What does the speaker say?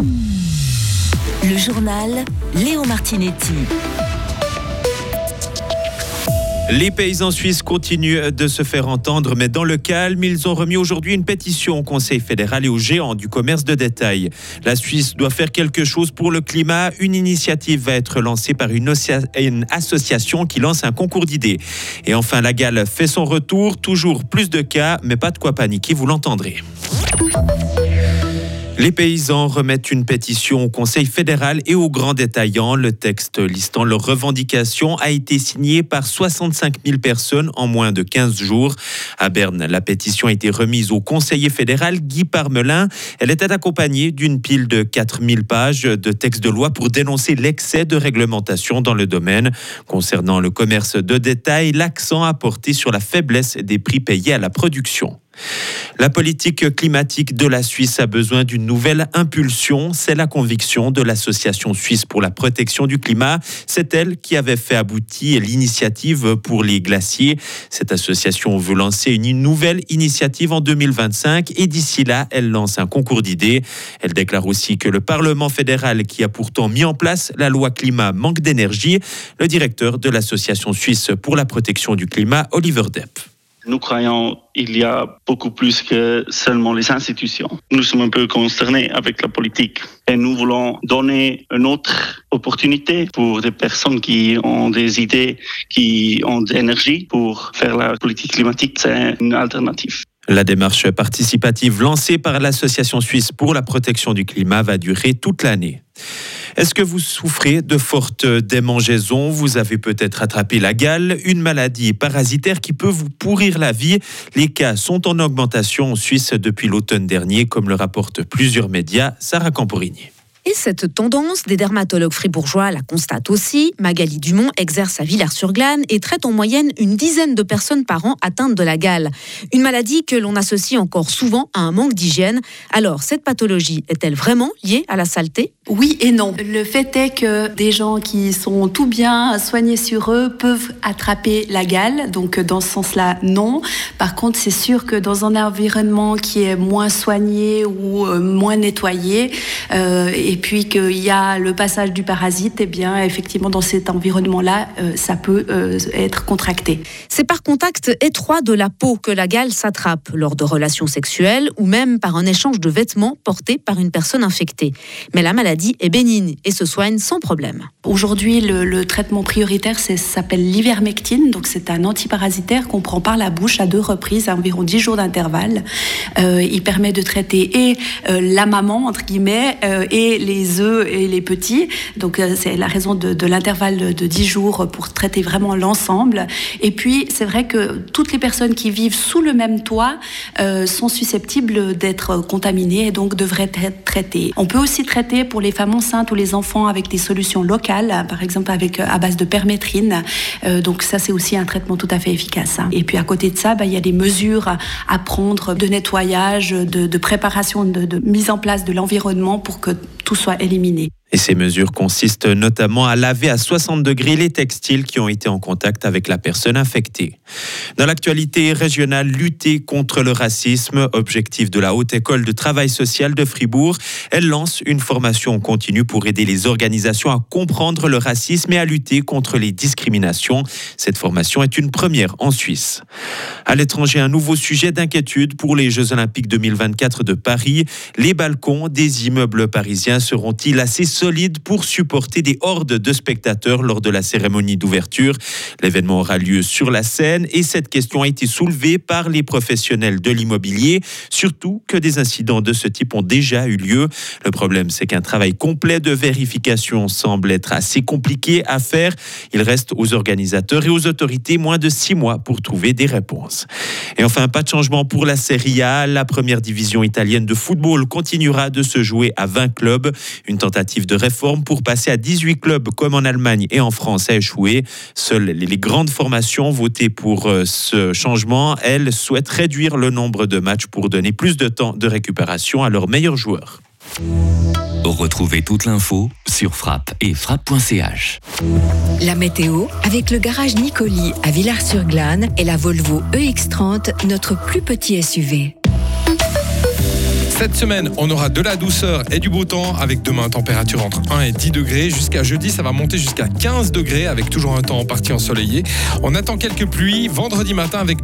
Le journal Léo Martinetti. Les paysans suisses continuent de se faire entendre, mais dans le calme, ils ont remis aujourd'hui une pétition au Conseil fédéral et aux géants du commerce de détail. La Suisse doit faire quelque chose pour le climat. Une initiative va être lancée par une, association qui lance un concours d'idées. Et enfin, la gale fait son retour. Toujours plus de cas, mais pas de quoi paniquer, vous l'entendrez. Les paysans remettent une pétition au Conseil fédéral et aux grands détaillants. Le texte listant leurs revendications a été signé par 65 000 personnes en moins de 15 jours. À Berne, la pétition a été remise au conseiller fédéral Guy Parmelin. Elle était accompagnée d'une pile de 4 000 pages de texte de loi pour dénoncer l'excès de réglementation dans le domaine. Concernant le commerce de détail, l'accent a porté sur la faiblesse des prix payés à la production. La politique climatique de la Suisse a besoin d'une nouvelle impulsion. C'est la conviction de l'Association suisse pour la protection du climat. C'est elle qui avait fait aboutir l'initiative pour les glaciers. Cette association veut lancer une nouvelle initiative en 2025 et d'ici là, elle lance un concours d'idées. Elle déclare aussi que le Parlement fédéral, qui a pourtant mis en place la loi climat, manque d'énergie. Le directeur de l'Association suisse pour la protection du climat, Oliver Depp. Nous croyons il y a beaucoup plus que seulement les institutions. Nous sommes un peu concernés avec la politique et nous voulons donner une autre opportunité pour des personnes qui ont des idées, qui ont de l'énergie pour faire la politique climatique. C'est une alternative. La démarche participative lancée par l'Association suisse pour la protection du climat va durer toute l'année. Est-ce que vous souffrez de fortes démangeaisons? Vous avez peut-être attrapé la gale, une maladie parasitaire qui peut vous pourrir la vie. Les cas sont en augmentation en Suisse depuis l'automne dernier, comme le rapportent plusieurs médias. Sarah Camporini. Et cette tendance, des dermatologues fribourgeois la constatent aussi. Magali Dumont exerce à Villars-sur-Glane et traite en moyenne une dizaine de personnes par an atteintes de la gale. Une maladie que l'on associe encore souvent à un manque d'hygiène. Alors, cette pathologie est-elle vraiment liée à la saleté? Oui et non. Le fait est que des gens qui sont tout bien soignés sur eux peuvent attraper la gale. Donc, dans ce sens-là, non. Par contre, c'est sûr que dans un environnement qui est moins soigné ou euh, moins nettoyé, euh, et puis qu'il y a le passage du parasite, eh bien effectivement dans cet environnement-là, euh, ça peut être contracté. C'est par contact étroit de la peau que la gale s'attrape lors de relations sexuelles ou même par un échange de vêtements portés par une personne infectée. Mais la maladie est bénigne et se soigne sans problème. Aujourd'hui, le, traitement prioritaire s'appelle l'ivermectine, donc c'est un antiparasitaire qu'on prend par la bouche à deux reprises, à environ 10 jours d'intervalle. Euh, il permet de traiter et la maman entre guillemets et les œufs et les petits. Donc euh, c'est la raison de, l'intervalle de 10 jours pour traiter vraiment l'ensemble. Et puis c'est vrai que toutes les personnes qui vivent sous le même toit euh, sont susceptibles d'être contaminées et donc devraient être traitées. On peut aussi traiter pour les femmes enceintes ou les enfants avec des solutions locales, par exemple avec à base de permétrine. Euh, donc ça c'est aussi un traitement tout à fait efficace. Et puis à côté de ça, bah, il y a des mesures à prendre de nettoyage, de, préparation, de mise en place de l'environnement pour que tout soit éliminé. Et ces mesures consistent notamment à laver à 60 degrés les textiles qui ont été en contact avec la personne infectée. Dans l'actualité régionale, lutter contre le racisme, objectif de la Haute École de Travail Social de Fribourg, elle lance une formation continue pour aider les organisations à comprendre le racisme et à lutter contre les discriminations. Cette formation est une première en Suisse. À l'étranger, un nouveau sujet d'inquiétude pour les Jeux Olympiques 2024 de Paris. Les balcons des immeubles parisiens seront-ils assez pour supporter des hordes de spectateurs lors de la cérémonie d'ouverture. L'événement aura lieu sur la scène et cette question a été soulevée par les professionnels de l'immobilier, surtout que des incidents de ce type ont déjà eu lieu. Le problème, c'est qu'un travail complet de vérification semble être assez compliqué à faire. Il reste aux organisateurs et aux autorités moins de six mois pour trouver des réponses. Et enfin, pas de changement pour la Serie A. La première division italienne de football continuera de se jouer à 20 clubs. Une tentative de réforme pour passer à 18 clubs comme en Allemagne et en France a échoué. Seules les grandes formations votées pour euh, ce changement, elles souhaitent réduire le nombre de matchs pour donner plus de temps de récupération à leurs meilleurs joueurs. Retrouvez toute l'info sur frappe et frappe.ch. La météo avec le garage Nicoli à Villars-sur-Glane et la Volvo EX30, notre plus petit SUV. Cette semaine, on aura de la douceur et du beau temps avec demain température entre 1 et 10 degrés. Jusqu'à jeudi, ça va monter jusqu'à 15 degrés avec toujours un temps en partie ensoleillé. On attend quelques pluies vendredi matin avec